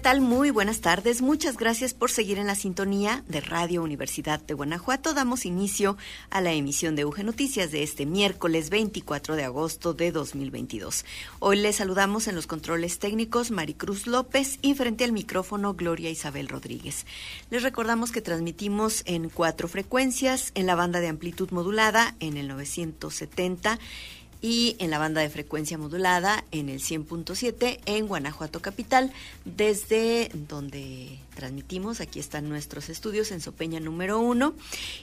¿Qué tal? Muy buenas tardes. Muchas gracias por seguir en la sintonía de Radio Universidad de Guanajuato. Damos inicio a la emisión de UG Noticias de este miércoles 24 de agosto de 2022. Hoy les saludamos en los controles técnicos Maricruz López y frente al micrófono Gloria Isabel Rodríguez. Les recordamos que transmitimos en cuatro frecuencias, en la banda de amplitud modulada en el 970 y en la banda de frecuencia modulada en el 100.7 en Guanajuato Capital, desde donde transmitimos. Aquí están nuestros estudios en Sopeña número 1.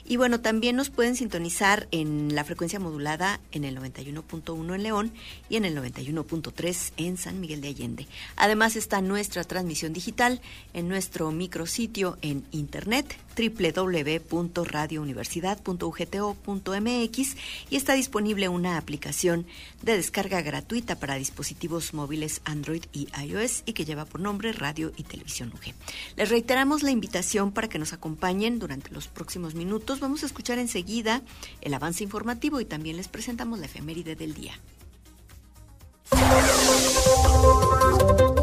Y bueno, también nos pueden sintonizar en la frecuencia modulada en el 91.1 en León y en el 91.3 en San Miguel de Allende. Además está nuestra transmisión digital en nuestro micrositio en internet www.radiouniversidad.ugto.mx y está disponible una aplicación de descarga gratuita para dispositivos móviles Android y iOS y que lleva por nombre Radio y Televisión UG. Les reiteramos la invitación para que nos acompañen durante los próximos minutos. Vamos a escuchar enseguida el avance informativo y también les presentamos la efeméride del día.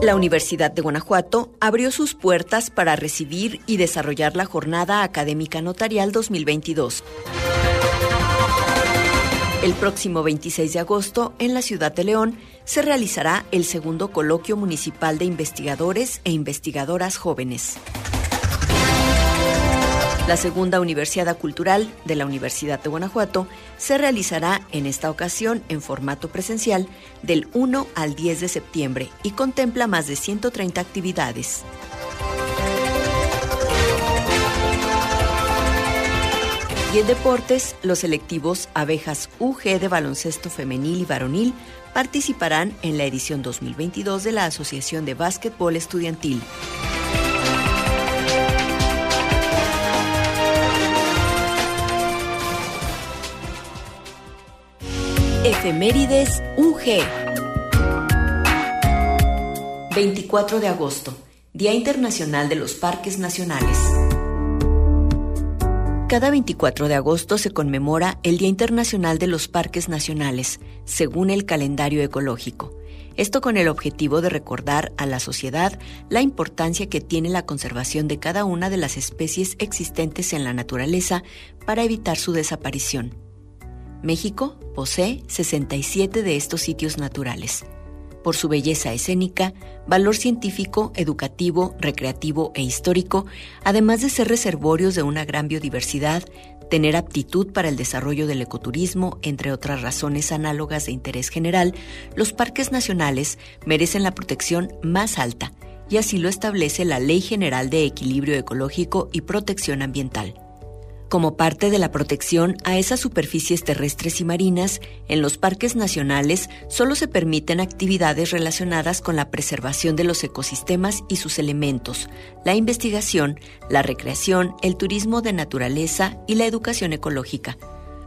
La Universidad de Guanajuato abrió sus puertas para recibir y desarrollar la Jornada Académica Notarial 2022. El próximo 26 de agosto, en la ciudad de León, se realizará el segundo coloquio municipal de investigadores e investigadoras jóvenes. La segunda Universidad Cultural de la Universidad de Guanajuato se realizará en esta ocasión en formato presencial del 1 al 10 de septiembre y contempla más de 130 actividades. Y en deportes, los selectivos Abejas UG de baloncesto femenil y varonil participarán en la edición 2022 de la Asociación de Básquetbol Estudiantil. Efemérides UG 24 de agosto, Día Internacional de los Parques Nacionales. Cada 24 de agosto se conmemora el Día Internacional de los Parques Nacionales, según el calendario ecológico. Esto con el objetivo de recordar a la sociedad la importancia que tiene la conservación de cada una de las especies existentes en la naturaleza para evitar su desaparición. México posee 67 de estos sitios naturales. Por su belleza escénica, valor científico, educativo, recreativo e histórico, además de ser reservorios de una gran biodiversidad, tener aptitud para el desarrollo del ecoturismo, entre otras razones análogas de interés general, los parques nacionales merecen la protección más alta, y así lo establece la Ley General de Equilibrio Ecológico y Protección Ambiental. Como parte de la protección a esas superficies terrestres y marinas, en los parques nacionales solo se permiten actividades relacionadas con la preservación de los ecosistemas y sus elementos, la investigación, la recreación, el turismo de naturaleza y la educación ecológica.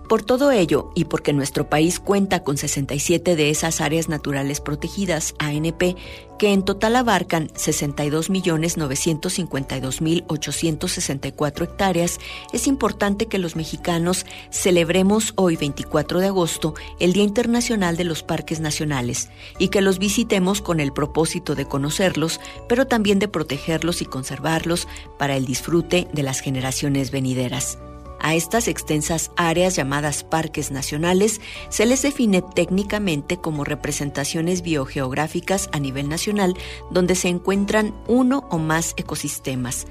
Por todo ello, y porque nuestro país cuenta con 67 de esas áreas naturales protegidas, ANP, que en total abarcan 62.952.864 hectáreas, es importante que los mexicanos celebremos hoy 24 de agosto el Día Internacional de los Parques Nacionales y que los visitemos con el propósito de conocerlos, pero también de protegerlos y conservarlos para el disfrute de las generaciones venideras. A estas extensas áreas llamadas parques nacionales se les define técnicamente como representaciones biogeográficas a nivel nacional donde se encuentran uno o más ecosistemas.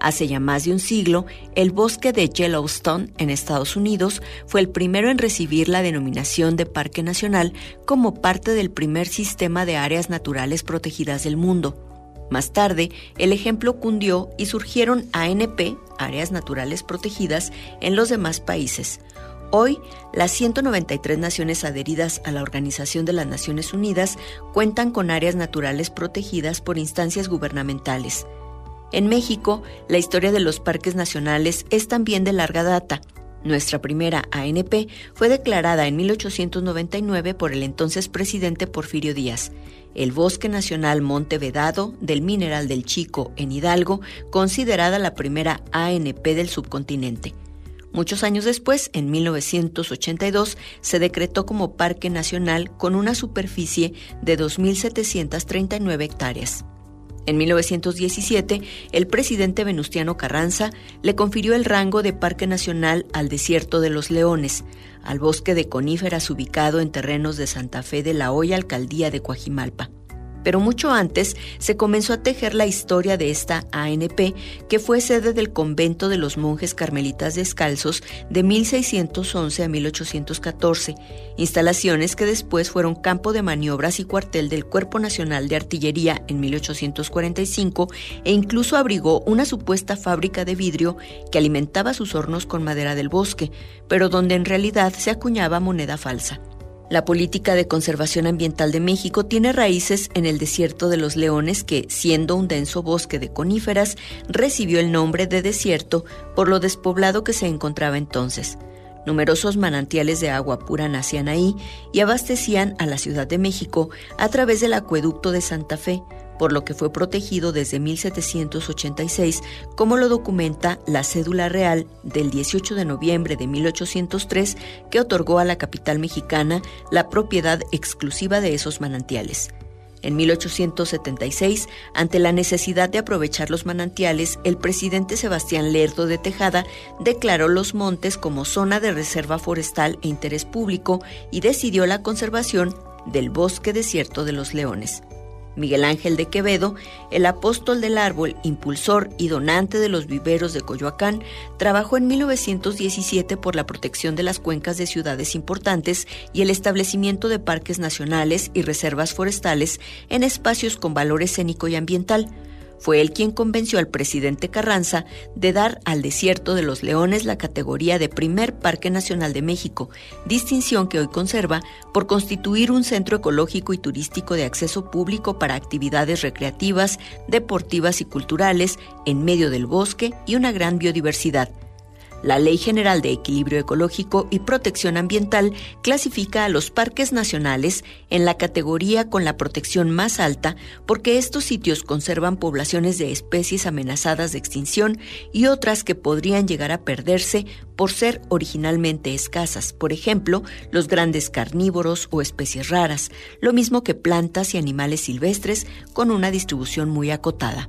Hace ya más de un siglo, el bosque de Yellowstone en Estados Unidos fue el primero en recibir la denominación de Parque Nacional como parte del primer sistema de áreas naturales protegidas del mundo. Más tarde, el ejemplo cundió y surgieron ANP, áreas naturales protegidas, en los demás países. Hoy, las 193 naciones adheridas a la Organización de las Naciones Unidas cuentan con áreas naturales protegidas por instancias gubernamentales. En México, la historia de los parques nacionales es también de larga data. Nuestra primera ANP fue declarada en 1899 por el entonces presidente Porfirio Díaz. El Bosque Nacional Monte Vedado del Mineral del Chico en Hidalgo, considerada la primera ANP del subcontinente. Muchos años después, en 1982, se decretó como Parque Nacional con una superficie de 2.739 hectáreas. En 1917, el presidente Venustiano Carranza le confirió el rango de Parque Nacional al Desierto de los Leones, al bosque de coníferas ubicado en terrenos de Santa Fe de la Hoya, alcaldía de Coajimalpa pero mucho antes se comenzó a tejer la historia de esta ANP, que fue sede del convento de los monjes carmelitas descalzos de 1611 a 1814, instalaciones que después fueron campo de maniobras y cuartel del Cuerpo Nacional de Artillería en 1845 e incluso abrigó una supuesta fábrica de vidrio que alimentaba sus hornos con madera del bosque, pero donde en realidad se acuñaba moneda falsa. La política de conservación ambiental de México tiene raíces en el desierto de los leones que, siendo un denso bosque de coníferas, recibió el nombre de desierto por lo despoblado que se encontraba entonces. Numerosos manantiales de agua pura nacían ahí y abastecían a la Ciudad de México a través del acueducto de Santa Fe, por lo que fue protegido desde 1786, como lo documenta la cédula real del 18 de noviembre de 1803 que otorgó a la capital mexicana la propiedad exclusiva de esos manantiales. En 1876, ante la necesidad de aprovechar los manantiales, el presidente Sebastián Lerdo de Tejada declaró los montes como zona de reserva forestal e interés público y decidió la conservación del bosque desierto de los leones. Miguel Ángel de Quevedo, el apóstol del árbol, impulsor y donante de los viveros de Coyoacán, trabajó en 1917 por la protección de las cuencas de ciudades importantes y el establecimiento de parques nacionales y reservas forestales en espacios con valor escénico y ambiental fue él quien convenció al presidente Carranza de dar al Desierto de los Leones la categoría de primer Parque Nacional de México, distinción que hoy conserva por constituir un centro ecológico y turístico de acceso público para actividades recreativas, deportivas y culturales en medio del bosque y una gran biodiversidad. La Ley General de Equilibrio Ecológico y Protección Ambiental clasifica a los parques nacionales en la categoría con la protección más alta porque estos sitios conservan poblaciones de especies amenazadas de extinción y otras que podrían llegar a perderse por ser originalmente escasas, por ejemplo, los grandes carnívoros o especies raras, lo mismo que plantas y animales silvestres con una distribución muy acotada.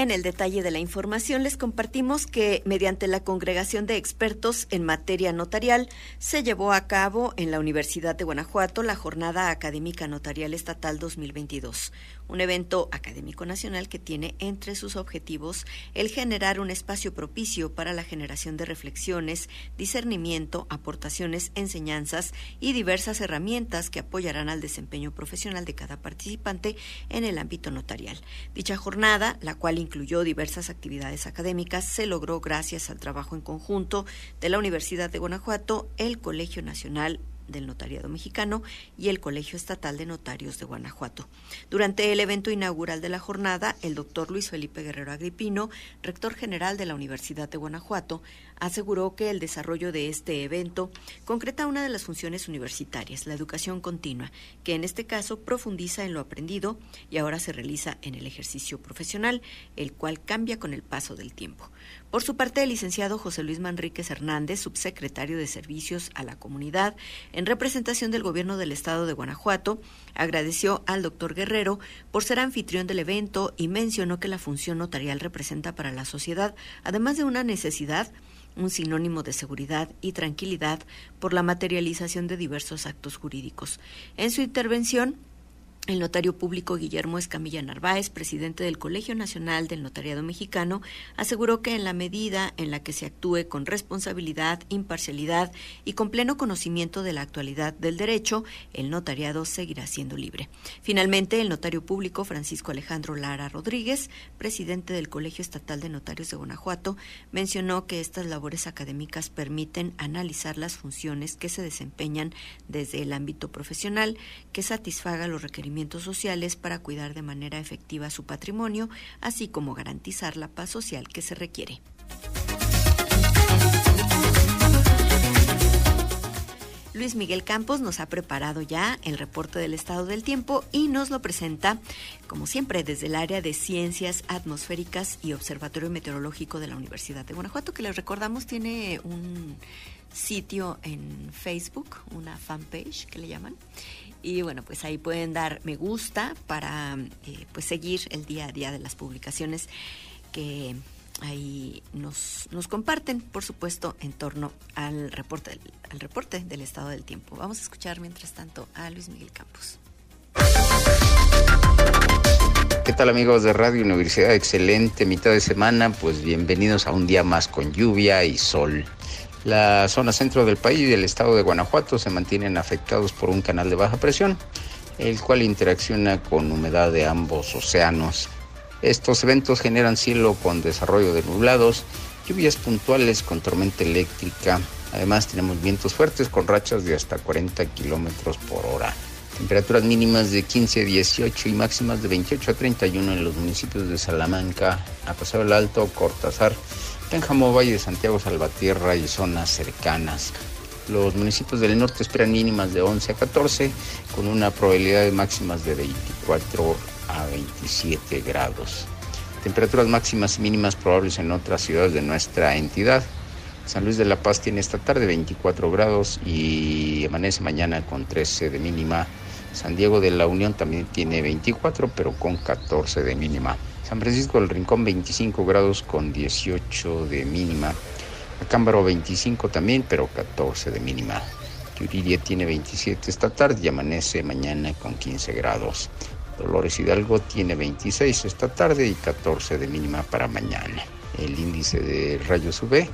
En el detalle de la información les compartimos que mediante la congregación de expertos en materia notarial se llevó a cabo en la Universidad de Guanajuato la Jornada Académica Notarial Estatal 2022, un evento académico nacional que tiene entre sus objetivos el generar un espacio propicio para la generación de reflexiones, discernimiento, aportaciones, enseñanzas y diversas herramientas que apoyarán al desempeño profesional de cada participante en el ámbito notarial. Dicha jornada, la cual incluyó diversas actividades académicas, se logró gracias al trabajo en conjunto de la Universidad de Guanajuato, el Colegio Nacional del Notariado Mexicano y el Colegio Estatal de Notarios de Guanajuato. Durante el evento inaugural de la jornada, el doctor Luis Felipe Guerrero Agripino, rector general de la Universidad de Guanajuato, aseguró que el desarrollo de este evento concreta una de las funciones universitarias, la educación continua, que en este caso profundiza en lo aprendido y ahora se realiza en el ejercicio profesional, el cual cambia con el paso del tiempo. Por su parte, el licenciado José Luis Manríquez Hernández, subsecretario de Servicios a la Comunidad, en representación del Gobierno del Estado de Guanajuato, agradeció al doctor Guerrero por ser anfitrión del evento y mencionó que la función notarial representa para la sociedad, además de una necesidad, un sinónimo de seguridad y tranquilidad por la materialización de diversos actos jurídicos. En su intervención, El notario público Guillermo Escamilla Narváez, presidente del Colegio Nacional del Notariado Mexicano, aseguró que en la medida en la que se actúe con responsabilidad, imparcialidad y con pleno conocimiento de la actualidad del derecho, el notariado seguirá siendo libre. Finalmente, el notario público Francisco Alejandro Lara Rodríguez, presidente del Colegio Estatal de Notarios de Guanajuato, mencionó que estas labores académicas permiten analizar las funciones que se desempeñan desde el ámbito profesional que satisfaga los requerimientos sociales para cuidar de manera efectiva su patrimonio, así como garantizar la paz social que se requiere. Luis Miguel Campos nos ha preparado ya el reporte del estado del tiempo y nos lo presenta, como siempre, desde el área de ciencias atmosféricas y observatorio meteorológico de la Universidad de Guanajuato, que les recordamos tiene un sitio en Facebook, una fanpage que le llaman, y bueno, pues ahí pueden dar me gusta para eh, pues seguir el día a día de las publicaciones que ahí nos, comparten, por supuesto, en torno al reporte, al reporte del estado del tiempo. Vamos a escuchar mientras tanto a Luis Miguel Campos. ¿Qué tal amigos de Radio Universidad? Excelente mitad de semana, pues bienvenidos a un día más con lluvia y sol. La zona centro del país y el estado de Guanajuato se mantienen afectados por un canal de baja presión, el cual interacciona con humedad de ambos océanos. Estos eventos generan cielo con desarrollo de nublados, lluvias puntuales con tormenta eléctrica. Además tenemos vientos fuertes con rachas de hasta 40 kilómetros por hora. Temperaturas mínimas de 15 a 18 y máximas de 28 a 31 en los municipios de Salamanca, Apaseo del Alto, Cortázar, Pénjamo, Valle de Santiago, Salvatierra y zonas cercanas. Los municipios del norte esperan mínimas de 11 a 14, con una probabilidad de máximas de 24 a 27 grados. Temperaturas máximas y mínimas probables en otras ciudades de nuestra entidad. San Luis de la Paz tiene esta tarde 24 grados y amanece mañana con 13 de mínima. San Diego de la Unión también tiene 24, pero con 14 de mínima. San Francisco del Rincón 25 grados con 18 de mínima. Acámbaro 25 también, pero 14 de mínima. Yuriria tiene 27 esta tarde y amanece mañana con 15 grados. Dolores Hidalgo tiene 26 esta tarde y 14 de mínima para mañana. El índice de rayos UV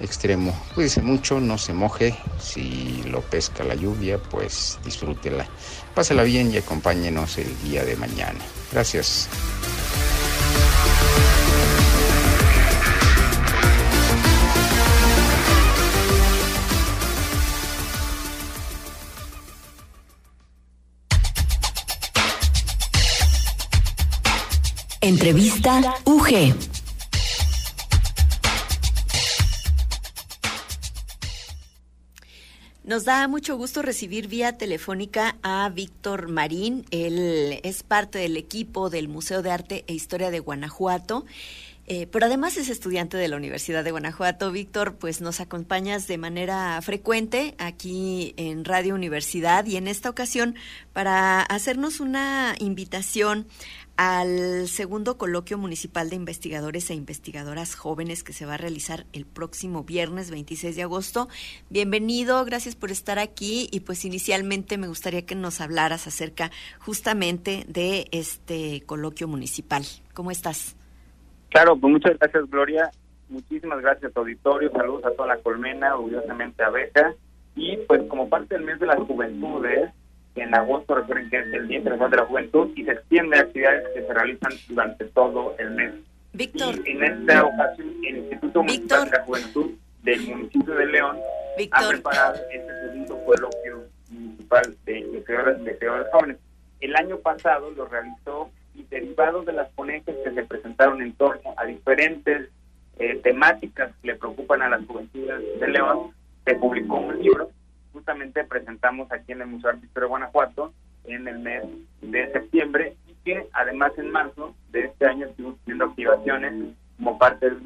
extremo. Cuídese mucho, no se moje. Si lo pesca la lluvia, pues disfrútela. Pásela bien y acompáñenos el día de mañana. Gracias. Entrevista UG. Nos da mucho gusto recibir vía telefónica a Víctor Marín. Él es parte del equipo del Museo de Arte e Historia de Guanajuato. Eh, pero además es estudiante de la Universidad de Guanajuato. Víctor, pues nos acompañas de manera frecuente aquí en Radio Universidad y en esta ocasión para hacernos una invitación al segundo coloquio municipal de investigadores e investigadoras jóvenes que se va a realizar el próximo viernes 26 de agosto. Bienvenido, gracias por estar aquí y pues inicialmente me gustaría que nos hablaras acerca justamente de este coloquio municipal. ¿Cómo estás? Claro, pues muchas gracias Gloria, muchísimas gracias auditorio, saludos a toda la colmena, orgullosamente a Beca y pues como parte del mes de las juventudes, en agosto recuerden que es el Día Internacional de la Juventud y se extiende actividades que se realizan durante todo el mes. Víctor. Y en esta ocasión, el Instituto Municipal de la Juventud del municipio de León ha preparado este segundo coloquio municipal de investigadores de jóvenes. El año pasado lo realizó y derivados de las ponencias que se presentaron en torno a diferentes eh, temáticas que le preocupan a las juventudes de León, se publicó un libro presentamos aquí en el Museo Artístico de Guanajuato en el mes de septiembre y que además en marzo de este año estuvimos teniendo activaciones como parte de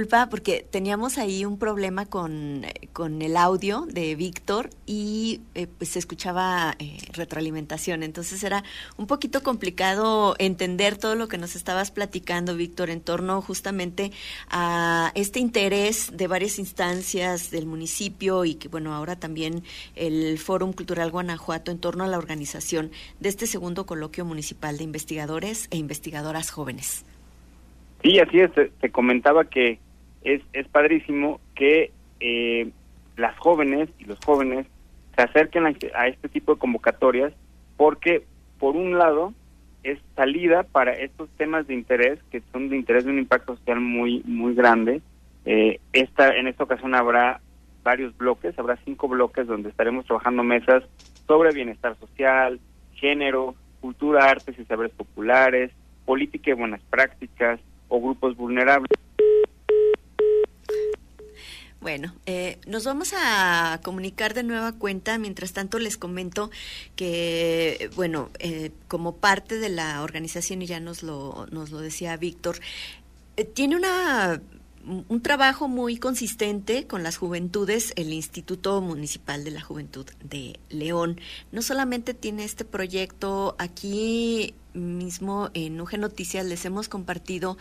disculpa porque teníamos ahí un problema con, con el audio de Víctor y eh, pues se escuchaba eh, retroalimentación. Entonces era un poquito complicado entender todo lo que nos estabas platicando, Víctor, en torno justamente a este interés de varias instancias del municipio y que, bueno, ahora también el Fórum Cultural Guanajuato en torno a la organización de este segundo coloquio municipal de investigadores e investigadoras jóvenes. Sí, así es. Te, comentaba que es, es padrísimo que eh, las jóvenes y los jóvenes se acerquen a, este tipo de convocatorias porque, por un lado, es salida para estos temas de interés que son de interés de un impacto social muy muy grande. Eh, en esta ocasión habrá varios bloques, habrá cinco bloques donde estaremos trabajando mesas sobre bienestar social, género, cultura, artes y saberes populares, política y buenas prácticas, o grupos vulnerables. Bueno, eh, nos vamos a comunicar de nueva cuenta. Mientras tanto, les comento que, bueno, eh, como parte de la organización, y ya nos lo, nos lo decía Víctor, eh, tiene una un trabajo muy consistente con las juventudes, el Instituto Municipal de la Juventud de León. No solamente tiene este proyecto aquí mismo en UG Noticias les hemos compartido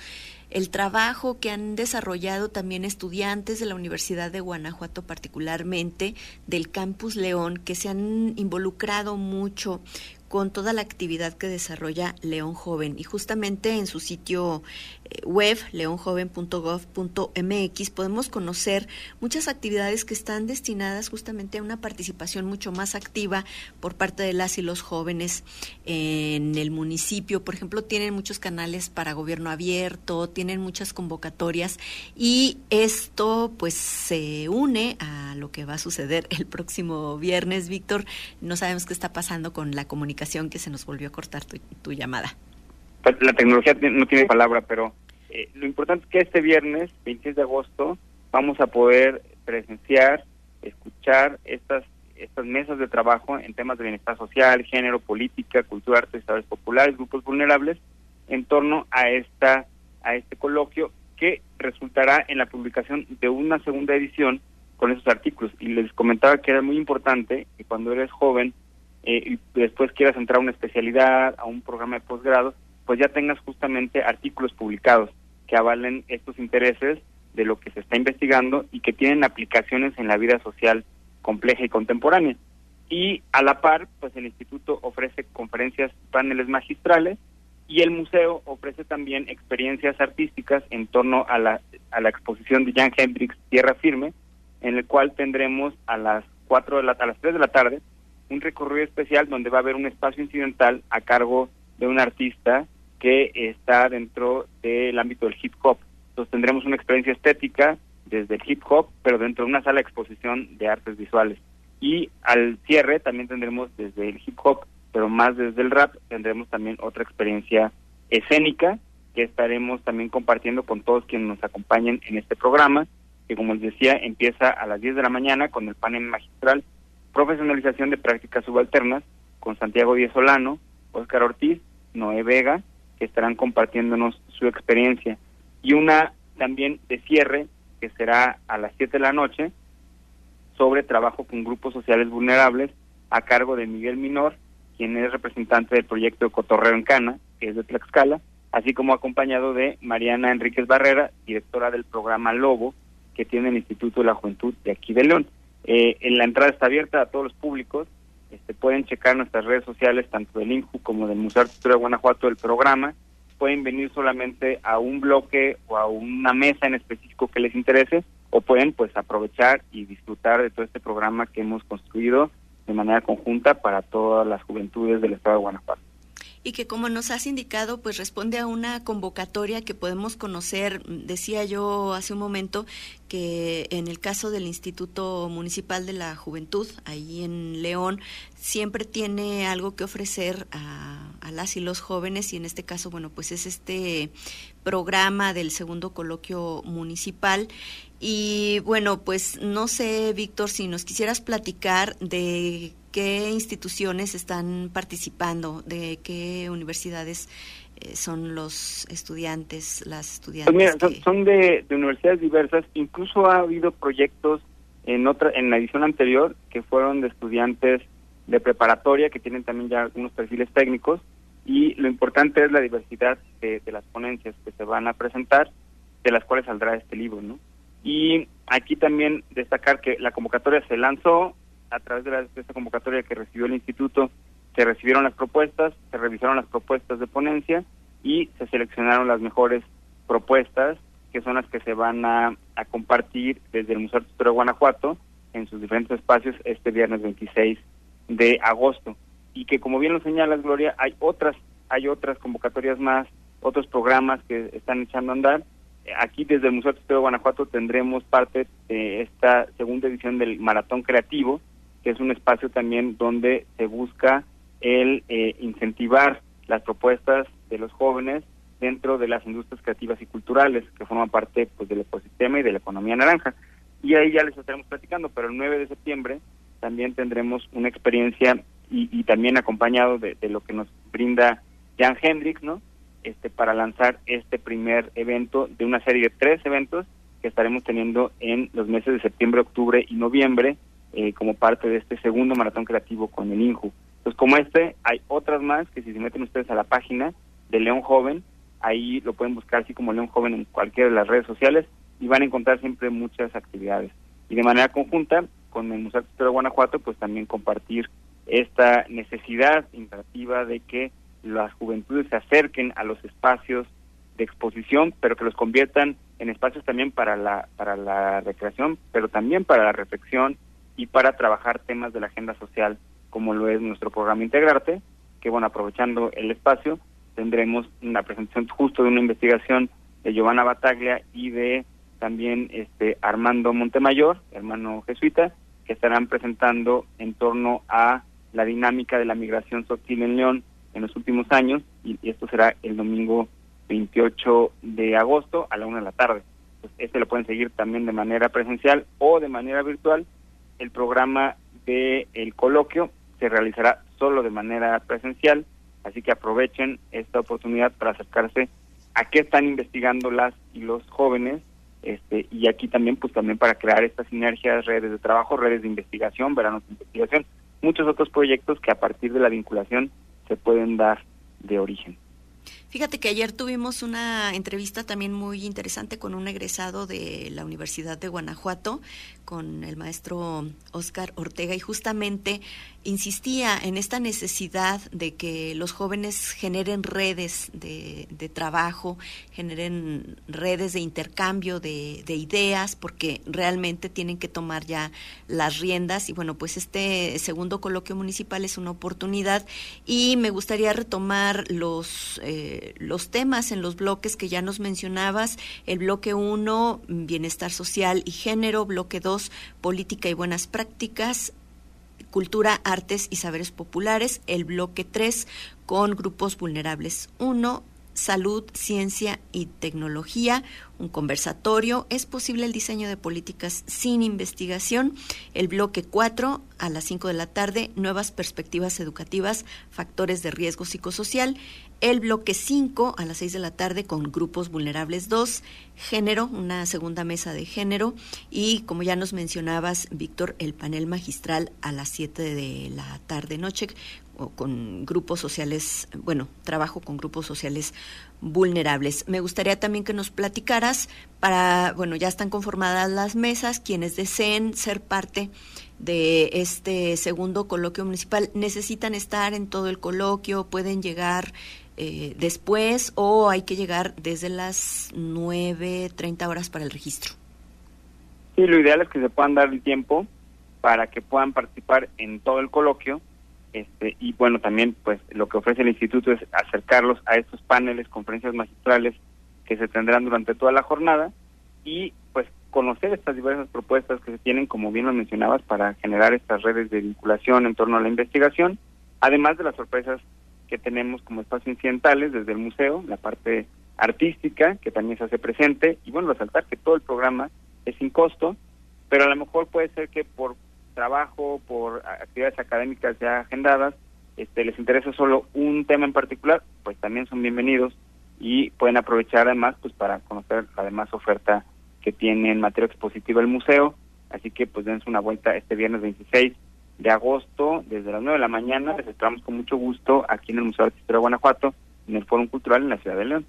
el trabajo que han desarrollado también estudiantes de la Universidad de Guanajuato, particularmente del Campus León, que se han involucrado mucho con toda la actividad que desarrolla León Joven. Y justamente en su sitio eh, web, leonjoven.gov.mx, podemos conocer muchas actividades que están destinadas justamente a una participación mucho más activa por parte de las y los jóvenes en el municipio. Por ejemplo, tienen muchos canales para gobierno abierto, tienen muchas convocatorias y esto pues se une a lo que va a suceder el próximo viernes. Víctor, no sabemos qué está pasando con la comunicación que se nos volvió a cortar tu, llamada. Pues, la tecnología no tiene palabra, pero eh, lo importante es que este viernes, 26 de agosto, vamos a poder presenciar, escuchar estas estas mesas de trabajo en temas de bienestar social, género, política, cultura, artes, saberes populares, grupos vulnerables, en torno a esta a este coloquio que resultará en la publicación de una segunda edición con esos artículos. Y les comentaba que era muy importante que cuando eres joven eh, y después quieras entrar a una especialidad, a un programa de posgrado, pues ya tengas justamente artículos publicados que avalen estos intereses de lo que se está investigando y que tienen aplicaciones en la vida social compleja y contemporánea. Y a la par, pues el instituto ofrece conferencias, paneles magistrales y el museo ofrece también experiencias artísticas en torno a la, a la exposición de Jan Hendrix Tierra Firme, en el cual tendremos a las cuatro de la, a las 3 de la tarde un recorrido especial donde va a haber un espacio incidental a cargo de un artista que está dentro del ámbito del hip hop. Entonces tendremos una experiencia estética desde el hip hop, pero dentro de una sala de exposición de artes visuales. Y al cierre también tendremos desde el hip hop, pero más desde el rap, tendremos también otra experiencia escénica que estaremos también compartiendo con todos quienes nos acompañen en este programa, que como les decía empieza a las 10 de la mañana con el panel magistral Profesionalización de Prácticas Subalternas con Santiago Díez Solano, Óscar Ortiz, Noé Vega, que estarán compartiéndonos su experiencia. Y una también de cierre, que será a las 7 de la noche, sobre trabajo con grupos sociales vulnerables, a cargo de Miguel Minor, quien es representante del proyecto Cotorreo en Cana, que es de Tlaxcala, así como acompañado de Mariana Enríquez Barrera, directora del programa Lobo, que tiene el Instituto de la Juventud de aquí de León. Eh, en la entrada está abierta a todos los públicos, este, pueden checar nuestras redes sociales, tanto del INJU como del Museo de Arquitectura de Guanajuato, del programa, pueden venir solamente a un bloque o a una mesa en específico que les interese, o pueden pues aprovechar y disfrutar de todo este programa que hemos construido de manera conjunta para todas las juventudes del estado de Guanajuato y que como nos has indicado, pues responde a una convocatoria que podemos conocer, decía yo hace un momento, que en el caso del Instituto Municipal de la Juventud, ahí en León, siempre tiene algo que ofrecer a, a las y los jóvenes y en este caso, bueno, pues es este programa del segundo coloquio municipal. Y bueno, pues no sé, Víctor, si nos quisieras platicar de qué instituciones están participando, de qué universidades eh, son los estudiantes, las estudiantes. Pues mira, son, de, universidades diversas. Incluso ha habido proyectos en otra, en la edición anterior que fueron de estudiantes de preparatoria que tienen también ya algunos perfiles técnicos y lo importante es la diversidad de, de las ponencias que se van a presentar, de las cuales saldrá este libro, ¿no? Y aquí también destacar que la convocatoria se lanzó, a través de, esta convocatoria que recibió el instituto, se recibieron las propuestas, se revisaron las propuestas de ponencia y se seleccionaron las mejores propuestas, que son las que se van a, compartir desde el Museo de Historia de Guanajuato en sus diferentes espacios este viernes 26 de agosto. Y que como bien lo señalas, Gloria, hay otras, hay otras convocatorias más, otros programas que están echando a andar. Aquí desde el Museo de de Guanajuato tendremos parte de esta segunda edición del Maratón Creativo, que es un espacio también donde se busca el eh, incentivar las propuestas de los jóvenes dentro de las industrias creativas y culturales que forman parte pues del ecosistema y de la economía naranja. Y ahí ya les estaremos platicando, pero el 9 de septiembre también tendremos una experiencia y, también acompañado de, lo que nos brinda Jan Hendrix, ¿no? Este, para lanzar este primer evento de una serie de tres eventos que estaremos teniendo en los meses de septiembre, octubre y noviembre eh, como parte de este segundo maratón creativo con el INJU. Pues como este, hay otras más que si se meten ustedes a la página de León Joven, ahí lo pueden buscar así como León Joven en cualquiera de las redes sociales y van a encontrar siempre muchas actividades. Y de manera conjunta, con el Museo de Guanajuato, pues también compartir esta necesidad imperativa de que las juventudes se acerquen a los espacios de exposición, pero que los conviertan en espacios también para la, para la recreación, pero también para la reflexión y para trabajar temas de la agenda social como lo es nuestro programa Integrarte, que bueno, aprovechando el espacio, tendremos una presentación justo de una investigación de Giovanna Bataglia y de también este Armando Montemayor, hermano jesuita, que estarán presentando en torno a la dinámica de la migración social en León en los últimos años, y, esto será el domingo 28 de agosto a la una de la tarde. Pues este lo pueden seguir también de manera presencial o de manera virtual el programa del el coloquio se realizará solo de manera presencial, así que aprovechen esta oportunidad para acercarse a qué están investigando las y los jóvenes este y aquí también pues también para crear estas sinergias, redes de trabajo, redes de investigación, veranos de investigación, muchos otros proyectos que a partir de la vinculación se pueden dar de origen. Fíjate que ayer tuvimos una entrevista también muy interesante con un egresado de la Universidad de Guanajuato, con el maestro Oscar Ortega, y justamente insistía en esta necesidad de que los jóvenes generen redes de, trabajo, generen redes de intercambio de, de, ideas, porque realmente tienen que tomar ya las riendas. Y bueno, pues este segundo coloquio municipal es una oportunidad y me gustaría retomar los, eh, los temas en los bloques que ya nos mencionabas. El bloque 1, bienestar social y género, bloque 2, política y buenas prácticas, Cultura, Artes y Saberes Populares, el bloque 3 con grupos vulnerables 1, Salud, Ciencia y Tecnología, un conversatorio, es posible el diseño de políticas sin investigación, el bloque 4 a las 5 de la tarde, nuevas perspectivas educativas, factores de riesgo psicosocial, el bloque 5 a las 6 de la tarde con grupos vulnerables. 2, género, una segunda mesa de género. Y como ya nos mencionabas, Víctor, el panel magistral a las 7 de la tarde noche con grupos sociales, bueno, trabajo con grupos sociales vulnerables. Me gustaría también que nos platicaras para, bueno, ya están conformadas las mesas, quienes deseen ser parte de este segundo coloquio municipal necesitan estar en todo el coloquio, pueden llegar eh, después o hay que llegar desde las 9, 30 horas para el registro? Sí, lo ideal es que se puedan dar el tiempo para que puedan participar en todo el coloquio este, y bueno, también pues lo que ofrece el instituto es acercarlos a estos paneles, conferencias magistrales que se tendrán durante toda la jornada y pues conocer estas diversas propuestas que se tienen, como bien lo mencionabas, para generar estas redes de vinculación en torno a la investigación, además de las sorpresas que tenemos como espacios incidentales desde el museo, la parte artística que también se hace presente y bueno, resaltar que todo el programa es sin costo, pero a lo mejor puede ser que por trabajo, por actividades académicas ya agendadas, este, les interesa solo un tema en particular, pues también son bienvenidos y pueden aprovechar además pues para conocer la oferta que tiene en materia expositiva el museo, así que pues dense una vuelta este viernes 26 de agosto, desde las 9 de la mañana. Les esperamos con mucho gusto aquí en el Museo de Historia de Guanajuato, en el Foro Cultural en la Ciudad de León.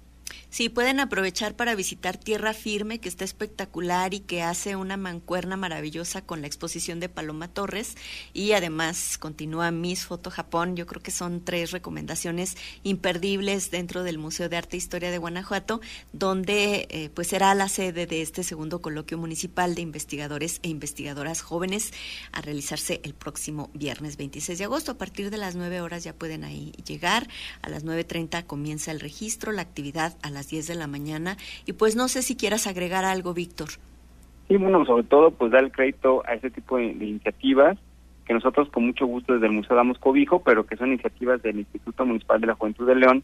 Sí, pueden aprovechar para visitar Tierra Firme, que está espectacular y que hace una mancuerna maravillosa con la exposición de Paloma Torres. Y además continúa Miss Foto Japón. Yo creo que son tres recomendaciones imperdibles dentro del Museo de Arte e Historia de Guanajuato, donde eh, pues será la sede de este segundo coloquio municipal de investigadores e investigadoras jóvenes a realizarse el próximo viernes 26 de agosto. A partir de las 9 horas ya pueden ahí llegar. A las 9.30 comienza el registro, la actividad a las 10 de la mañana. Y pues no sé si quieras agregar algo, Víctor. Sí, bueno, sobre todo pues dar el crédito a este tipo de, iniciativas que nosotros con mucho gusto desde el Museo damos cobijo, pero que son iniciativas del Instituto Municipal de la Juventud de León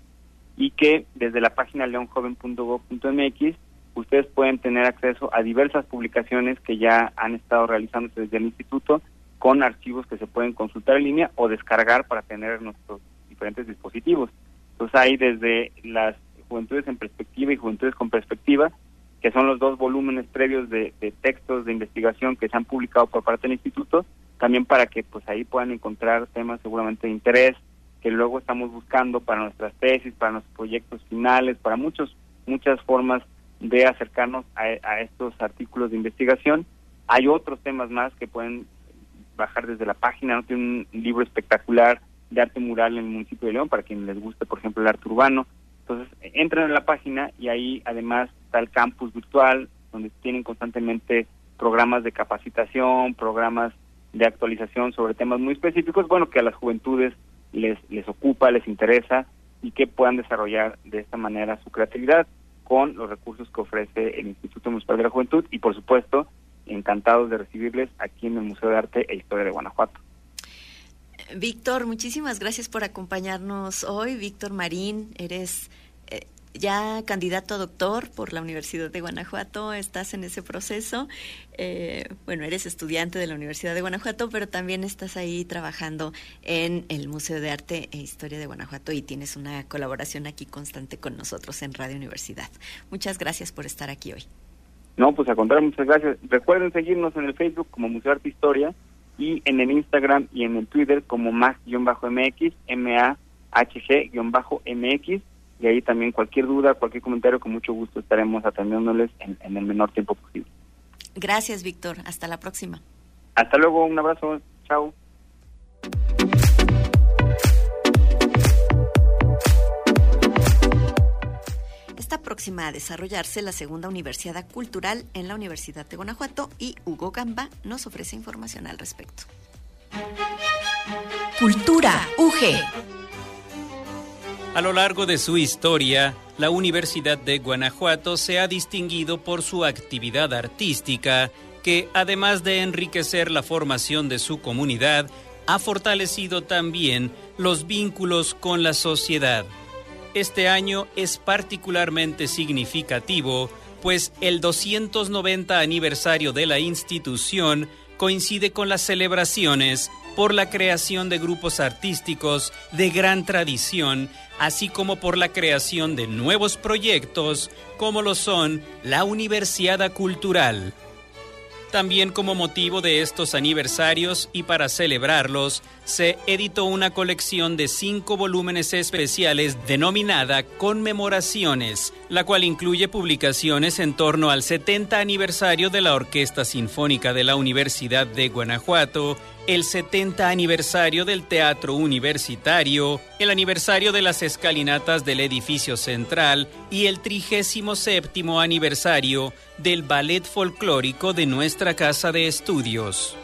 y que desde la página leonjoven.gov.mx ustedes pueden tener acceso a diversas publicaciones que ya han estado realizándose desde el instituto con archivos que se pueden consultar en línea o descargar para tener nuestros diferentes dispositivos. Entonces hay desde las Juventudes en Perspectiva y Juventudes con Perspectiva, que son los dos volúmenes previos de, textos de investigación que se han publicado por parte del instituto, también para que pues ahí puedan encontrar temas seguramente de interés que luego estamos buscando para nuestras tesis, para nuestros proyectos finales, para muchos muchas formas de acercarnos a, estos artículos de investigación. Hay otros temas más que pueden bajar desde la página, tiene un libro espectacular de arte mural en el municipio de León para quien les guste, por ejemplo, el arte urbano. Entonces, entran en la página y ahí además está el campus virtual, donde tienen constantemente programas de capacitación, programas de actualización sobre temas muy específicos, bueno, que a las juventudes les, les ocupa, les interesa y que puedan desarrollar de esta manera su creatividad con los recursos que ofrece el Instituto Municipal de la Juventud y, por supuesto, encantados de recibirles aquí en el Museo de Arte e Historia de Guanajuato. Víctor, muchísimas gracias por acompañarnos hoy. Víctor Marín, eres eh, ya candidato a doctor por la Universidad de Guanajuato, estás en ese proceso. Eh, bueno, eres estudiante de la Universidad de Guanajuato, pero también estás ahí trabajando en el Museo de Arte e Historia de Guanajuato y tienes una colaboración aquí constante con nosotros en Radio Universidad. Muchas gracias por estar aquí hoy. No, pues a contar, muchas gracias. Recuerden seguirnos en el Facebook como Museo Arte e Historia y en el Instagram y en el Twitter como más-mx, M-A-H-G-MX. y ahí también cualquier duda, cualquier comentario, con mucho gusto estaremos atendiéndoles en, en el menor tiempo posible. Gracias, Víctor. Hasta la próxima. Hasta luego, un abrazo. Chao. Próxima a desarrollarse la segunda Universidad Cultural en la Universidad de Guanajuato y Hugo Gamba nos ofrece información al respecto. Cultura UG. A lo largo de su historia, la Universidad de Guanajuato se ha distinguido por su actividad artística, que además de enriquecer la formación de su comunidad, ha fortalecido también los vínculos con la sociedad. Este año es particularmente significativo, pues el 290 aniversario de la institución coincide con las celebraciones por la creación de grupos artísticos de gran tradición, así como por la creación de nuevos proyectos como lo son la Universidad Cultural. También como motivo de estos aniversarios y para celebrarlos, se editó una colección de cinco volúmenes especiales denominada Conmemoraciones, la cual incluye publicaciones en torno al 70 aniversario de la Orquesta Sinfónica de la Universidad de Guanajuato, el 70 aniversario del Teatro Universitario, el aniversario de las escalinatas del edificio central y el 37 aniversario del Ballet Folclórico de nuestra Casa de Estudios.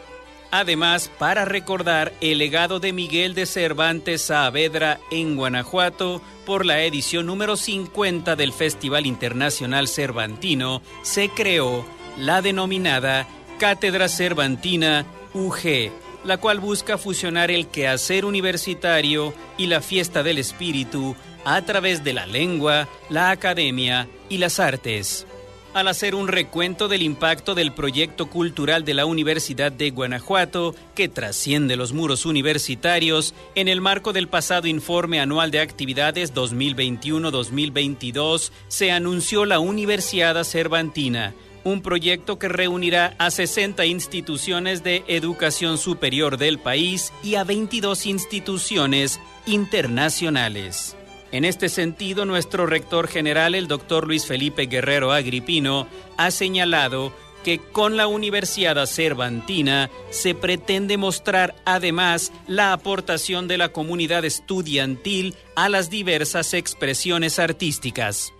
Además, para recordar el legado de Miguel de Cervantes Saavedra en Guanajuato por la edición número 50 del Festival Internacional Cervantino, se creó la denominada Cátedra Cervantina UG la cual busca fusionar el quehacer universitario y la fiesta del espíritu a través de la lengua, la academia y las artes. Al hacer un recuento del impacto del proyecto cultural de la Universidad de Guanajuato, que trasciende los muros universitarios, en el marco del pasado informe anual de actividades 2021-2022, se anunció la Universidad Cervantina, un proyecto que reunirá a 60 instituciones de educación superior del país y a 22 instituciones internacionales. En este sentido, nuestro rector general, el doctor Luis Felipe Guerrero Agripino, ha señalado que con la Universidad Cervantina se pretende mostrar además la aportación de la comunidad estudiantil a las diversas expresiones artísticas.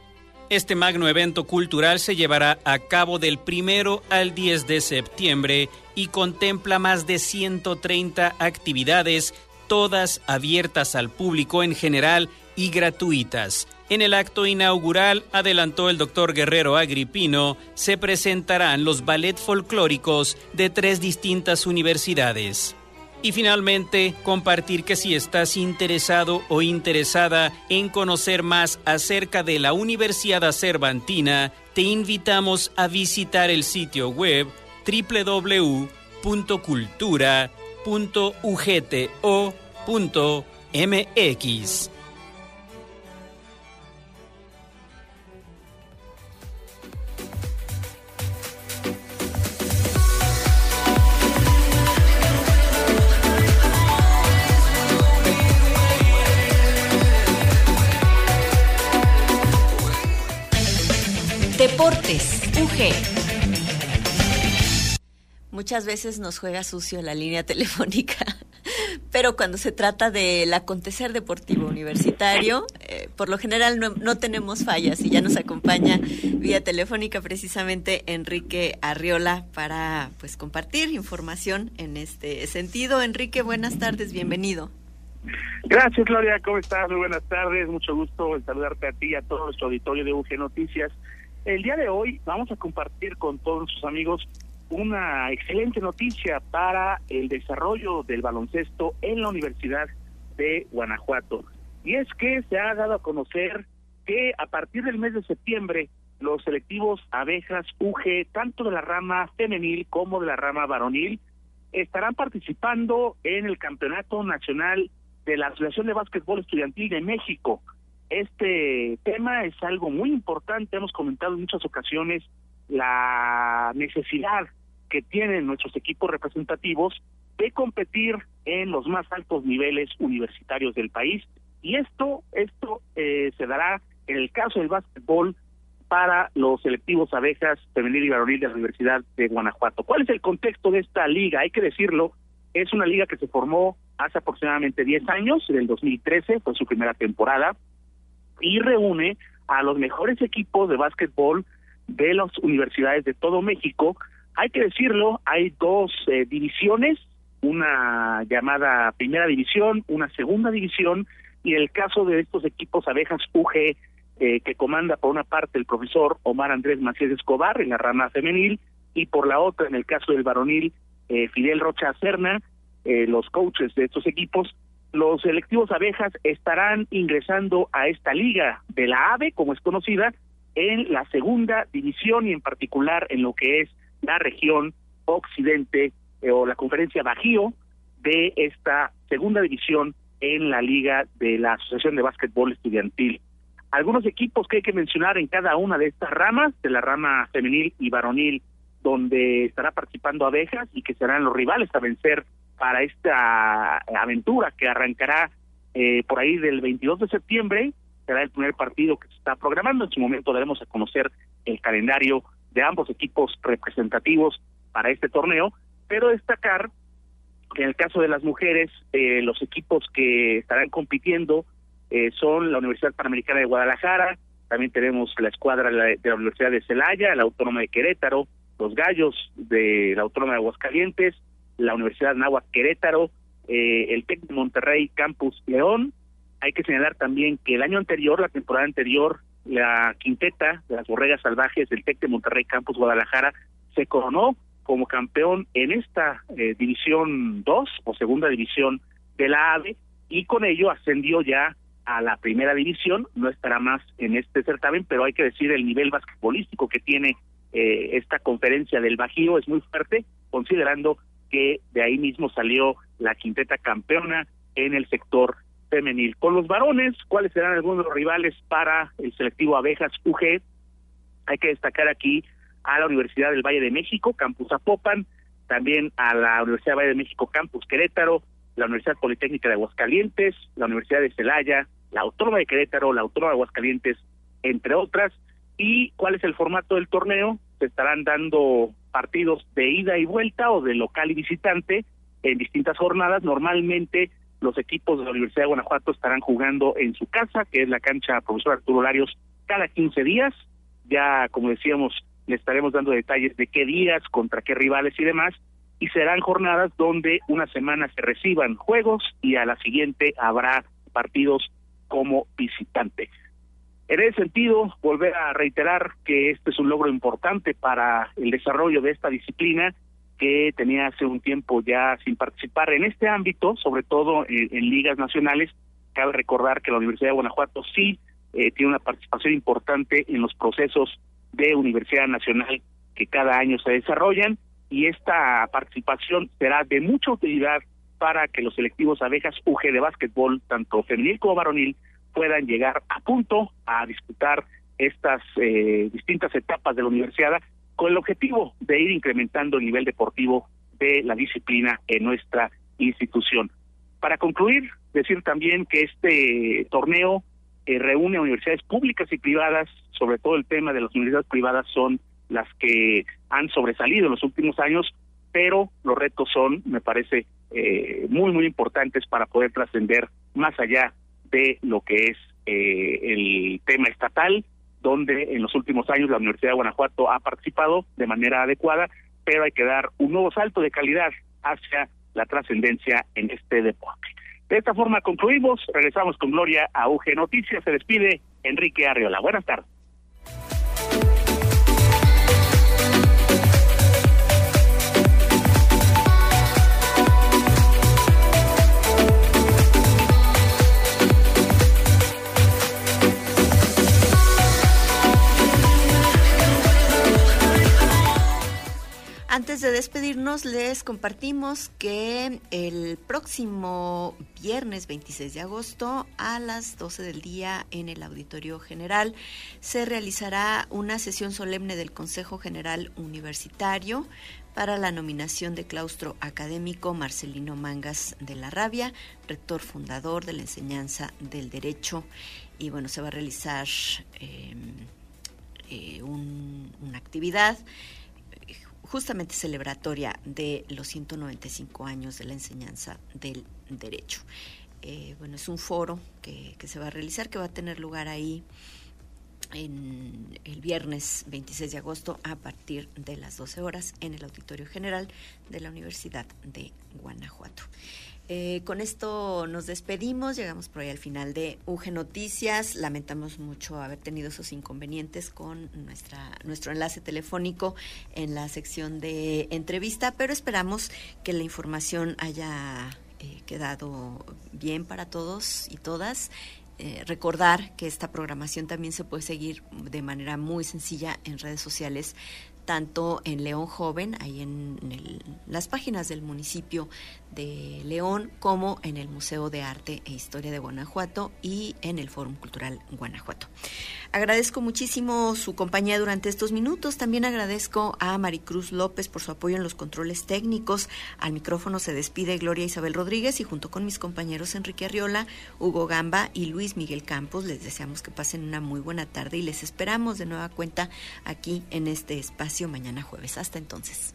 Este magno evento cultural se llevará a cabo del primero al 10 de septiembre y contempla más de 130 actividades, todas abiertas al público en general y gratuitas. En el acto inaugural, adelantó el doctor Guerrero Agripino, se presentarán los ballet folclóricos de tres distintas universidades. Y finalmente, compartir que si estás interesado o interesada en conocer más acerca de la Universidad Cervantina, te invitamos a visitar el sitio web www.cultura.ugto.mx. Deportes, UG. Muchas veces nos juega sucio la línea telefónica, pero cuando se trata del acontecer deportivo universitario, eh, por lo general no, tenemos fallas y ya nos acompaña vía telefónica precisamente Enrique Arriola para pues compartir información en este sentido. Enrique, buenas tardes, bienvenido. Gracias, Gloria. ¿Cómo estás? Muy buenas tardes. Mucho gusto en saludarte a ti y a todo nuestro auditorio de UG Noticias. El día de hoy vamos a compartir con todos sus amigos una excelente noticia para el desarrollo del baloncesto en la Universidad de Guanajuato. Y es que se ha dado a conocer que a partir del mes de septiembre los selectivos abejas UG, tanto de la rama femenil como de la rama varonil, estarán participando en el Campeonato Nacional de la Asociación de Básquetbol Estudiantil de México. Este tema es algo muy importante, hemos comentado en muchas ocasiones la necesidad que tienen nuestros equipos representativos de competir en los más altos niveles universitarios del país Y esto, esto eh, se dará en el caso del básquetbol para los selectivos abejas femenil y varonil de la Universidad de Guanajuato. ¿Cuál es el contexto de esta liga? Hay que decirlo, es una liga que se formó hace aproximadamente 10 años, en el 2013 fue su primera temporada, y reúne a los mejores equipos de básquetbol de las universidades de todo México. Hay que decirlo, hay dos eh, divisiones, una llamada primera división, una segunda división, y en el caso de estos equipos abejas UG, eh, que comanda por una parte el profesor Omar Andrés Macías Escobar en la rama femenil, y por la otra, en el caso del varonil, eh, Fidel Rocha Cerna, eh, los coaches de estos equipos, los selectivos abejas estarán ingresando a esta liga de la AVE, como es conocida, en la segunda división y en particular en lo que es la región occidente eh, o la conferencia Bajío de esta segunda división en la liga de la Asociación de Básquetbol Estudiantil. Algunos equipos que hay que mencionar en cada una de estas ramas, de la rama femenil y varonil, donde estará participando abejas y que serán los rivales a vencer para esta aventura que arrancará eh, por ahí del 22 de septiembre, será el primer partido que se está programando. En su momento daremos a conocer el calendario de ambos equipos representativos para este torneo, pero destacar que en el caso de las mujeres, eh, los equipos que estarán compitiendo eh, son la Universidad Panamericana de Guadalajara, también tenemos la escuadra de la Universidad de Celaya, la Autónoma de Querétaro, los Gallos de la Autónoma de Aguascalientes, la Universidad Náhuac Querétaro, eh, el TEC de Monterrey Campus León. Hay que señalar también que el año anterior, la temporada anterior, la quinteta de las borregas salvajes del TEC de Monterrey Campus Guadalajara se coronó como campeón en esta eh, división 2 o segunda división de la AVE y con ello ascendió ya a la primera división, no estará más en este certamen, pero hay que decir el nivel basquetbolístico que tiene eh, esta conferencia del Bajío es muy fuerte, considerando que de ahí mismo salió la quinteta campeona en el sector femenil. Con los varones, ¿cuáles serán algunos de los rivales para el selectivo Abejas UG? Hay que destacar aquí a la Universidad del Valle de México, Campus Apopan, también a la Universidad del Valle de México, Campus Querétaro, la Universidad Politécnica de Aguascalientes, la Universidad de Celaya, la Autónoma de Querétaro, la Autónoma de Aguascalientes, entre otras. ¿Y cuál es el formato del torneo? Se estarán dando partidos de ida y vuelta o de local y visitante en distintas jornadas. Normalmente los equipos de la Universidad de Guanajuato estarán jugando en su casa, que es la cancha profesor Arturo Larios, cada 15 días. Ya, como decíamos, le estaremos dando detalles de qué días, contra qué rivales y demás. Y serán jornadas donde una semana se reciban juegos y a la siguiente habrá partidos como visitante. En ese sentido, volver a reiterar que este es un logro importante para el desarrollo de esta disciplina que tenía hace un tiempo ya sin participar en este ámbito, sobre todo en, ligas nacionales. Cabe recordar que la Universidad de Guanajuato sí eh, tiene una participación importante en los procesos de Universidad Nacional que cada año se desarrollan y esta participación será de mucha utilidad para que los selectivos abejas UG de básquetbol, tanto femenil como varonil, puedan llegar a punto a disputar estas eh, distintas etapas de la universidad con el objetivo de ir incrementando el nivel deportivo de la disciplina en nuestra institución. Para concluir, decir también que este torneo eh, reúne a universidades públicas y privadas, sobre todo el tema de las universidades privadas son las que han sobresalido en los últimos años, pero los retos son, me parece, eh, muy, muy importantes para poder trascender más allá de lo que es eh, el tema estatal, donde en los últimos años la Universidad de Guanajuato ha participado de manera adecuada, pero hay que dar un nuevo salto de calidad hacia la trascendencia en este deporte. De esta forma concluimos, regresamos con Gloria a UG Noticias, se despide Enrique Arriola. Buenas tardes. Antes de despedirnos, les compartimos que el próximo viernes 26 de agosto a las 12 del día en el Auditorio General se realizará una sesión solemne del Consejo General Universitario para la nominación de claustro académico Marcelino Mangas de la Rabia, rector fundador de la enseñanza del derecho. Y bueno, se va a realizar em, eh, una actividad justamente celebratoria de los 195 años de la enseñanza del derecho. Eh, bueno, es un foro que, que, se va a realizar, que va a tener lugar ahí en el viernes 26 de agosto a partir de las 12 horas en el Auditorio General de la Universidad de Guanajuato. Eh, con esto nos despedimos, llegamos por ahí al final de UG Noticias. Lamentamos mucho haber tenido esos inconvenientes con nuestro enlace telefónico en la sección de entrevista, pero esperamos que la información haya eh, quedado bien para todos y todas eh, recordar que esta programación también se puede seguir de manera muy sencilla en redes sociales tanto en León Joven, ahí en, las páginas del municipio de León, como en el Museo de Arte e Historia de Guanajuato y en el Fórum Cultural Guanajuato. Agradezco muchísimo su compañía durante estos minutos. También agradezco a Maricruz López por su apoyo en los controles técnicos. Al micrófono se despide Gloria Isabel Rodríguez y junto con mis compañeros Enrique Arriola, Hugo Gamba y Luis Miguel Campos les deseamos que pasen una muy buena tarde y les esperamos de nueva cuenta aquí en este espacio mañana jueves. Hasta entonces.